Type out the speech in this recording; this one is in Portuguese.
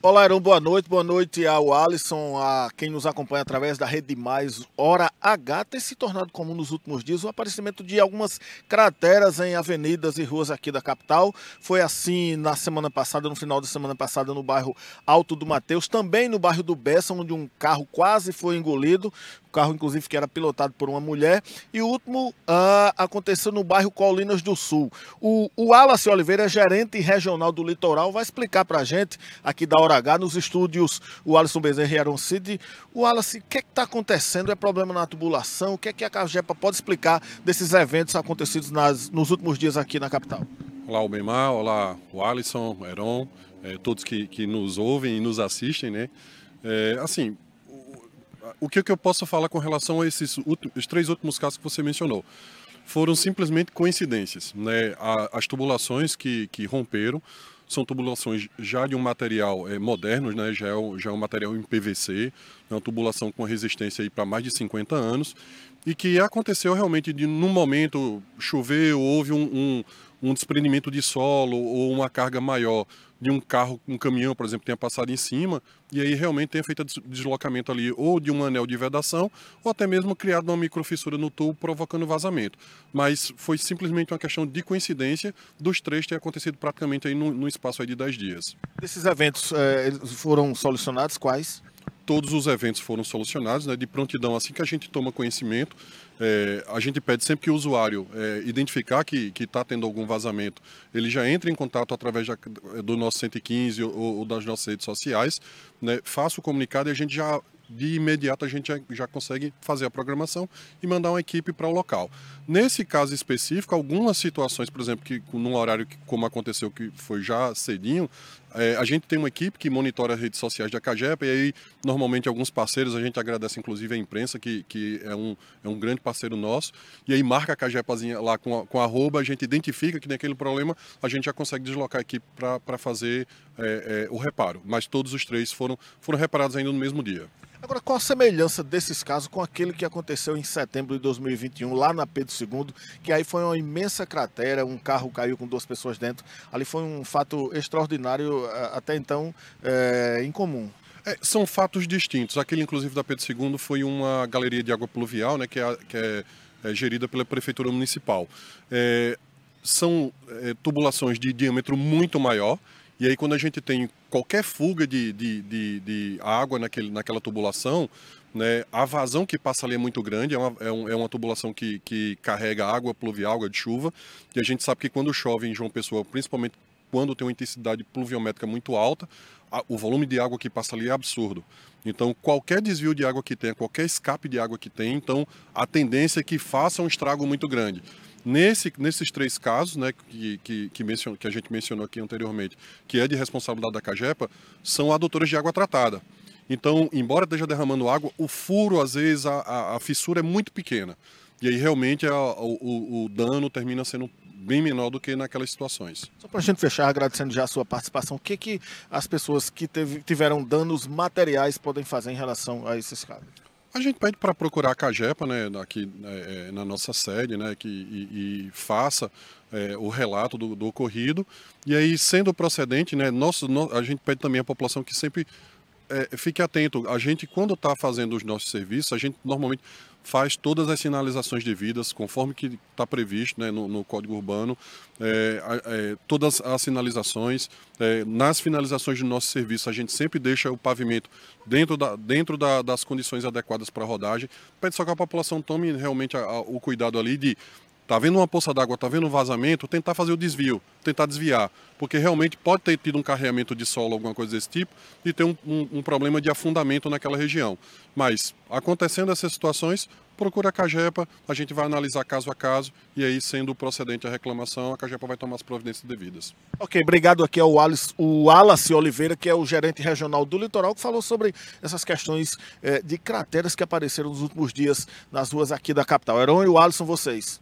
Olá, Heron, boa noite. Boa noite ao Alisson, a quem nos acompanha através da Rede Mais Hora H. Tem se tornado comum nos últimos dias o aparecimento de algumas crateras em avenidas e ruas aqui da capital. Foi assim na semana passada, no final da semana passada, no bairro Alto do Mateus, também no bairro do Bessa, onde um carro quase foi engolido carro inclusive que era pilotado por uma mulher. E o último uh, aconteceu no bairro Colinas do Sul. O, o Wallace Oliveira, gerente regional do litoral, vai explicar para a gente, aqui da Hora H, nos estúdios, o Alisson Bezerra e Aaron City. O Wallace, o que é está acontecendo? É problema na tubulação? O que é que a Cagepa pode explicar desses eventos acontecidos nas, nos últimos dias aqui na capital? Olá, o Bemar, olá, o Alisson, o Heron, é, todos que, que nos ouvem e nos assistem, né? É, assim, o que, que eu posso falar com relação a esses os três últimos casos que você mencionou? Foram simplesmente coincidências. Né? as tubulações que, que romperam são tubulações já de um material é, moderno, né? já, é, já é um material em PVC, é uma tubulação com resistência para mais de 50 anos, e que aconteceu realmente de, num momento, choveu, houve um, um, um desprendimento de solo ou uma carga maior de um carro, um caminhão, por exemplo, tenha passado em cima, e aí realmente tenha feito deslocamento ali ou de um anel de vedação, ou até mesmo criado uma microfissura no tubo, provocando vazamento. Mas foi simplesmente uma questão de coincidência dos três ter acontecido praticamente aí no, no espaço aí de 10 dias. Esses eventos eh, foram solucionados quais? Todos os eventos foram solucionados, né, de prontidão, assim que a gente toma conhecimento, é, a gente pede sempre que o usuário é, identificar que está tendo algum vazamento, ele já entre em contato através da, do nosso 115 ou, ou, das nossas redes sociais, né, faça o comunicado e a gente já de imediato a gente já, consegue fazer a programação e mandar uma equipe para o local. Nesse caso específico, algumas situações, por exemplo, que num horário que, como aconteceu que foi já cedinho, é, a gente tem uma equipe que monitora as redes sociais da Cagepa e aí normalmente alguns parceiros, a gente agradece inclusive a imprensa que, que é, um, é um grande parceiro nosso, e aí marca a Cagepazinha lá com, a, com a arroba, a gente identifica que tem aquele problema, a gente já consegue deslocar a equipe para fazer é, é, o reparo. Mas todos os três foram, foram reparados ainda no mesmo dia. Agora, qual a semelhança desses casos com aquele que aconteceu em setembro de 2021, lá na Pedro II, que aí foi uma imensa cratera, um carro caiu com duas pessoas dentro. Ali foi um fato extraordinário, até então é, incomum. É, são fatos distintos. Aquele, inclusive, da Pedro II foi uma galeria de água pluvial, né, que é, que é, é gerida pela Prefeitura Municipal. É, são é, tubulações de diâmetro muito maior, e aí, quando a gente tem qualquer fuga de, de, de, de água naquele, naquela tubulação, né, a vazão que passa ali é muito grande, é uma, é, um, é uma tubulação que, que carrega água pluvial, água de chuva, e a gente sabe que quando chove em João Pessoa, principalmente quando tem uma intensidade pluviométrica muito alta, a, o volume de água que passa ali é absurdo. Então, qualquer desvio de água que tenha, qualquer escape de água que tenha, então a tendência é que faça um estrago muito grande. Nesse, nesses três casos, né, que, que, que, mencion, que a gente mencionou aqui anteriormente, que é de responsabilidade da CAGEPA, são adutoras de água tratada. Então, embora esteja derramando água, o furo, às vezes, a, a, a fissura é muito pequena. E aí, realmente, a, o, o dano termina sendo bem menor do que naquelas situações. Só para a gente fechar, agradecendo já a sua participação, o que, que as pessoas que teve, tiveram danos materiais podem fazer em relação a esses casos? A gente pede para procurar a Cagepa, né, aqui é, na nossa sede, né, que, e, e faça é, o relato do, do, ocorrido. E aí, sendo procedente, né, nosso, no, a gente pede também à população que sempre é, fique atento. A gente, quando está fazendo os nossos serviços, a gente normalmente faz todas as sinalizações devidas, conforme que está previsto né, no, no, Código Urbano, é, é, todas as sinalizações. É, nas finalizações do nosso serviço, a gente sempre deixa o pavimento dentro, da, dentro da, das condições adequadas para rodagem. Pede só que a população tome realmente a, a, o cuidado ali de Tá vendo uma poça d'água, tá vendo um vazamento, tentar fazer o desvio, tentar desviar, porque realmente pode ter tido um carreamento de solo, alguma coisa desse tipo, e ter um, um, um problema de afundamento naquela região. Mas, acontecendo essas situações, procura a Cagepa, a gente vai analisar caso a caso, e aí, sendo procedente a reclamação, a Cagepa vai tomar as providências devidas. Ok, obrigado aqui ao Alice, o Wallace Oliveira, que é o gerente regional do litoral, que falou sobre essas questões eh, de crateras que apareceram nos últimos dias nas ruas aqui da capital. Heron e o Alisson, vocês.